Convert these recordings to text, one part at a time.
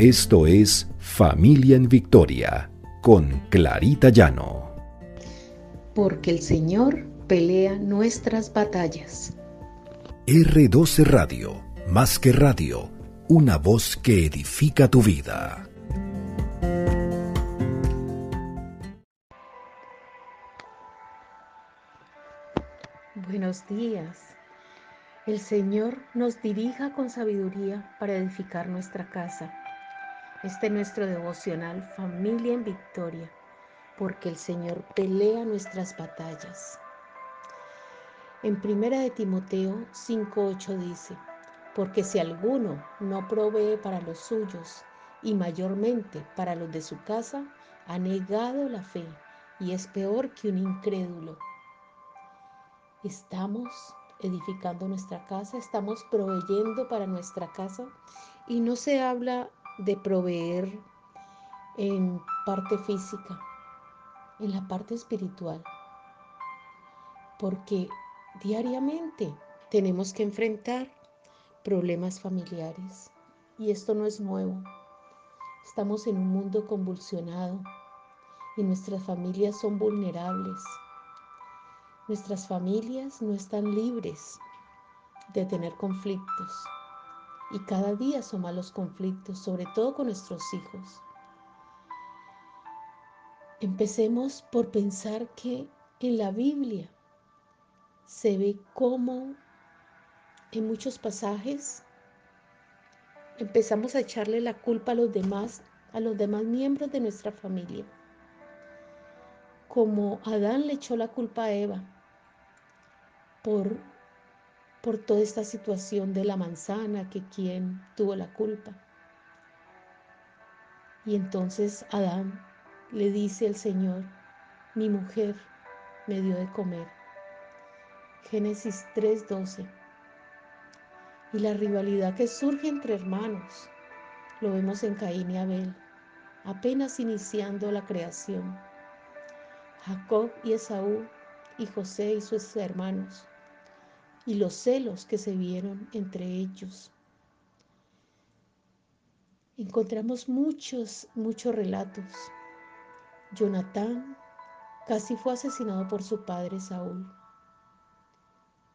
Esto es Familia en Victoria con Clarita Llano. Porque el Señor pelea nuestras batallas. R12 Radio, más que radio, una voz que edifica tu vida. Buenos días. El Señor nos dirija con sabiduría para edificar nuestra casa este es nuestro devocional Familia en Victoria, porque el Señor pelea nuestras batallas. En primera de Timoteo 5:8 dice, porque si alguno no provee para los suyos y mayormente para los de su casa, ha negado la fe y es peor que un incrédulo. Estamos edificando nuestra casa, estamos proveyendo para nuestra casa y no se habla de proveer en parte física, en la parte espiritual, porque diariamente tenemos que enfrentar problemas familiares y esto no es nuevo. Estamos en un mundo convulsionado y nuestras familias son vulnerables. Nuestras familias no están libres de tener conflictos y cada día son malos conflictos, sobre todo con nuestros hijos. Empecemos por pensar que en la Biblia se ve cómo en muchos pasajes empezamos a echarle la culpa a los demás, a los demás miembros de nuestra familia. Como Adán le echó la culpa a Eva por por toda esta situación de la manzana, que quien tuvo la culpa. Y entonces Adán le dice al Señor, mi mujer me dio de comer. Génesis 3:12. Y la rivalidad que surge entre hermanos, lo vemos en Caín y Abel, apenas iniciando la creación. Jacob y Esaú y José y sus hermanos y los celos que se vieron entre ellos. Encontramos muchos, muchos relatos. Jonatán casi fue asesinado por su padre Saúl.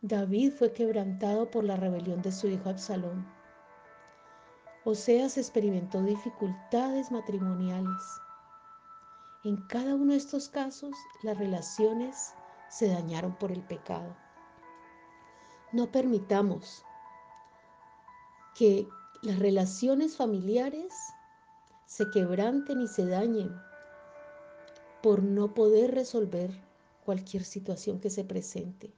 David fue quebrantado por la rebelión de su hijo Absalón. Oseas experimentó dificultades matrimoniales. En cada uno de estos casos, las relaciones se dañaron por el pecado. No permitamos que las relaciones familiares se quebranten y se dañen por no poder resolver cualquier situación que se presente.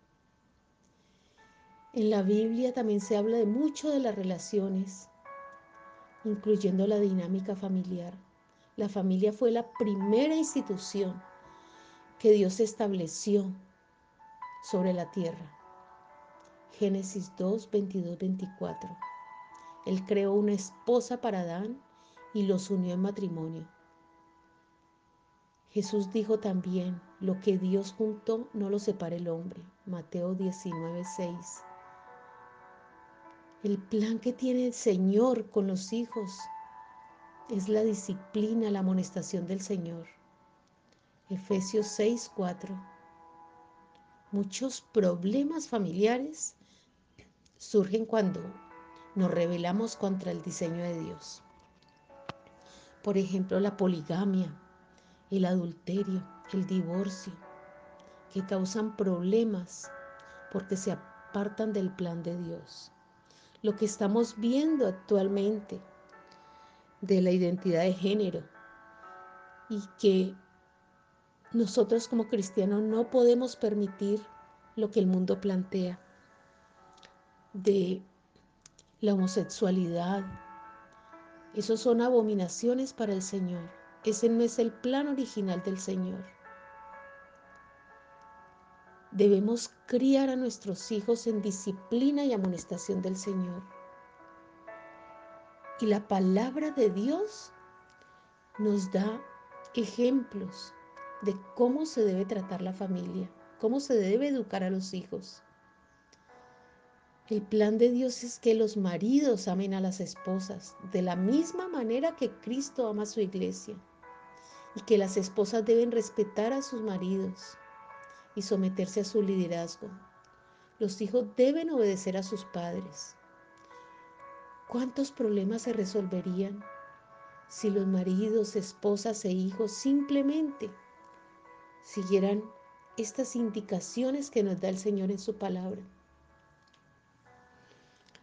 En la Biblia también se habla de mucho de las relaciones, incluyendo la dinámica familiar. La familia fue la primera institución que Dios estableció sobre la tierra. Génesis 2, 22, 24. Él creó una esposa para Adán y los unió en matrimonio. Jesús dijo también, lo que Dios juntó no lo separa el hombre. Mateo 19, 6. El plan que tiene el Señor con los hijos es la disciplina, la amonestación del Señor. Efesios 6, 4. Muchos problemas familiares surgen cuando nos rebelamos contra el diseño de Dios. Por ejemplo, la poligamia, el adulterio, el divorcio, que causan problemas porque se apartan del plan de Dios. Lo que estamos viendo actualmente de la identidad de género y que nosotros como cristianos no podemos permitir lo que el mundo plantea de la homosexualidad. Esos son abominaciones para el Señor. Ese no es el plan original del Señor. Debemos criar a nuestros hijos en disciplina y amonestación del Señor. Y la palabra de Dios nos da ejemplos de cómo se debe tratar la familia, cómo se debe educar a los hijos. El plan de Dios es que los maridos amen a las esposas de la misma manera que Cristo ama a su iglesia y que las esposas deben respetar a sus maridos y someterse a su liderazgo. Los hijos deben obedecer a sus padres. ¿Cuántos problemas se resolverían si los maridos, esposas e hijos simplemente siguieran estas indicaciones que nos da el Señor en su palabra?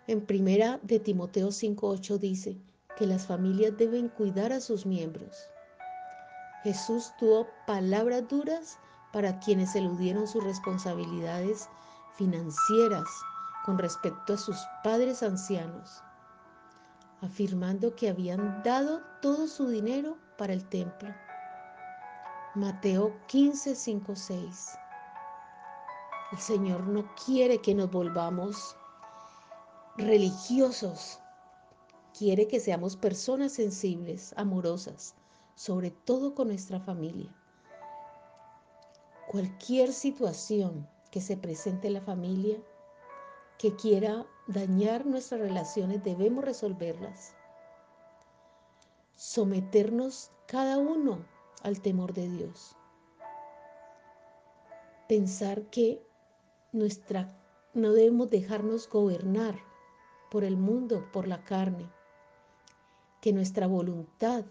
En primera de Timoteo 5:8 dice que las familias deben cuidar a sus miembros. Jesús tuvo palabras duras para quienes eludieron sus responsabilidades financieras con respecto a sus padres ancianos, afirmando que habían dado todo su dinero para el templo. Mateo 15, 5, 6. El Señor no quiere que nos volvamos religiosos. Quiere que seamos personas sensibles, amorosas, sobre todo con nuestra familia. Cualquier situación que se presente en la familia que quiera dañar nuestras relaciones, debemos resolverlas. Someternos cada uno al temor de Dios. Pensar que nuestra no debemos dejarnos gobernar por el mundo, por la carne, que nuestra voluntad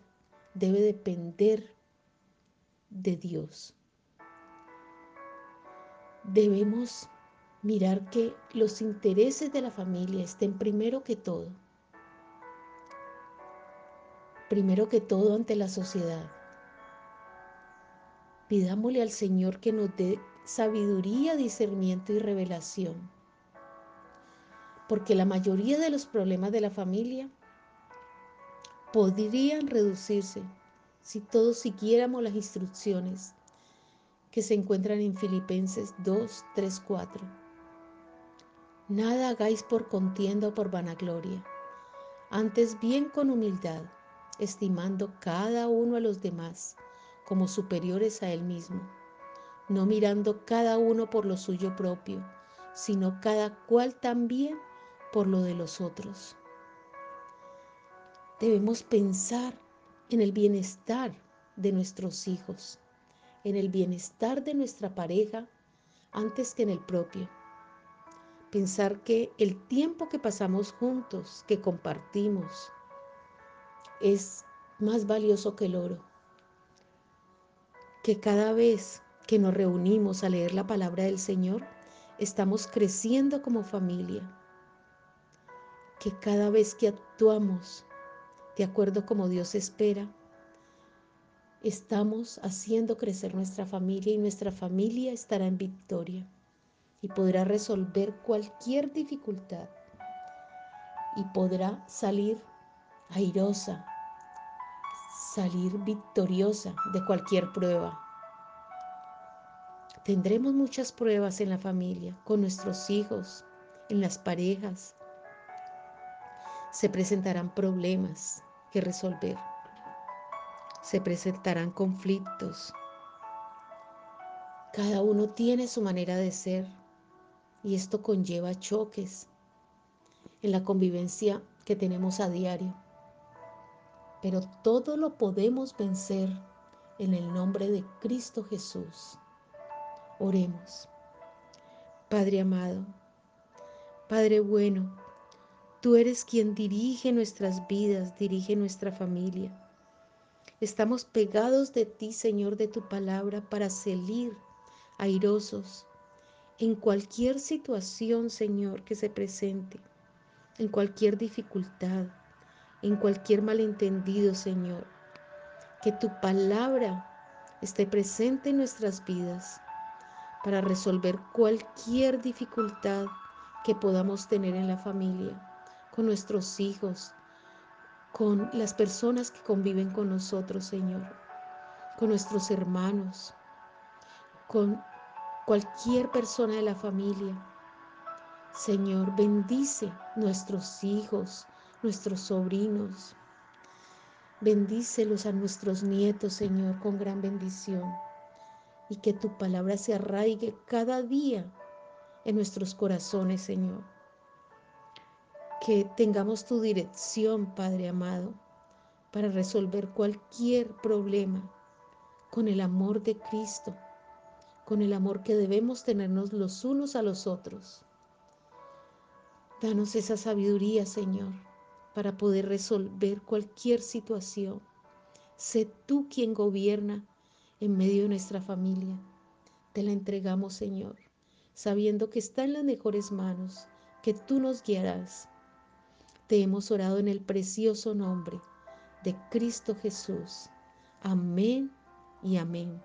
debe depender de Dios. Debemos mirar que los intereses de la familia estén primero que todo. Primero que todo ante la sociedad. Pidámosle al Señor que nos dé sabiduría, discernimiento y revelación. Porque la mayoría de los problemas de la familia podrían reducirse si todos siguiéramos las instrucciones que se encuentran en Filipenses 2, 3, 4. Nada hagáis por contienda o por vanagloria, antes bien con humildad, estimando cada uno a los demás como superiores a él mismo, no mirando cada uno por lo suyo propio, sino cada cual también por lo de los otros. Debemos pensar en el bienestar de nuestros hijos, en el bienestar de nuestra pareja antes que en el propio. Pensar que el tiempo que pasamos juntos, que compartimos, es más valioso que el oro. Que cada vez que nos reunimos a leer la palabra del Señor, estamos creciendo como familia. Que cada vez que actuamos de acuerdo como Dios espera, estamos haciendo crecer nuestra familia y nuestra familia estará en victoria y podrá resolver cualquier dificultad y podrá salir airosa, salir victoriosa de cualquier prueba. Tendremos muchas pruebas en la familia, con nuestros hijos, en las parejas. Se presentarán problemas, que resolver. Se presentarán conflictos. Cada uno tiene su manera de ser y esto conlleva choques en la convivencia que tenemos a diario. Pero todo lo podemos vencer en el nombre de Cristo Jesús. Oremos. Padre amado, Padre bueno, Tú eres quien dirige nuestras vidas, dirige nuestra familia. Estamos pegados de ti, Señor, de tu palabra, para salir airosos en cualquier situación, Señor, que se presente, en cualquier dificultad, en cualquier malentendido, Señor. Que tu palabra esté presente en nuestras vidas para resolver cualquier dificultad que podamos tener en la familia nuestros hijos, con las personas que conviven con nosotros, Señor, con nuestros hermanos, con cualquier persona de la familia. Señor, bendice nuestros hijos, nuestros sobrinos. Bendícelos a nuestros nietos, Señor, con gran bendición. Y que tu palabra se arraigue cada día en nuestros corazones, Señor que tengamos tu dirección, Padre amado, para resolver cualquier problema con el amor de Cristo, con el amor que debemos tenernos los unos a los otros. Danos esa sabiduría, Señor, para poder resolver cualquier situación. Sé tú quien gobierna en medio de nuestra familia. Te la entregamos, Señor, sabiendo que está en las mejores manos, que tú nos guiarás. Te hemos orado en el precioso nombre de Cristo Jesús. Amén y amén.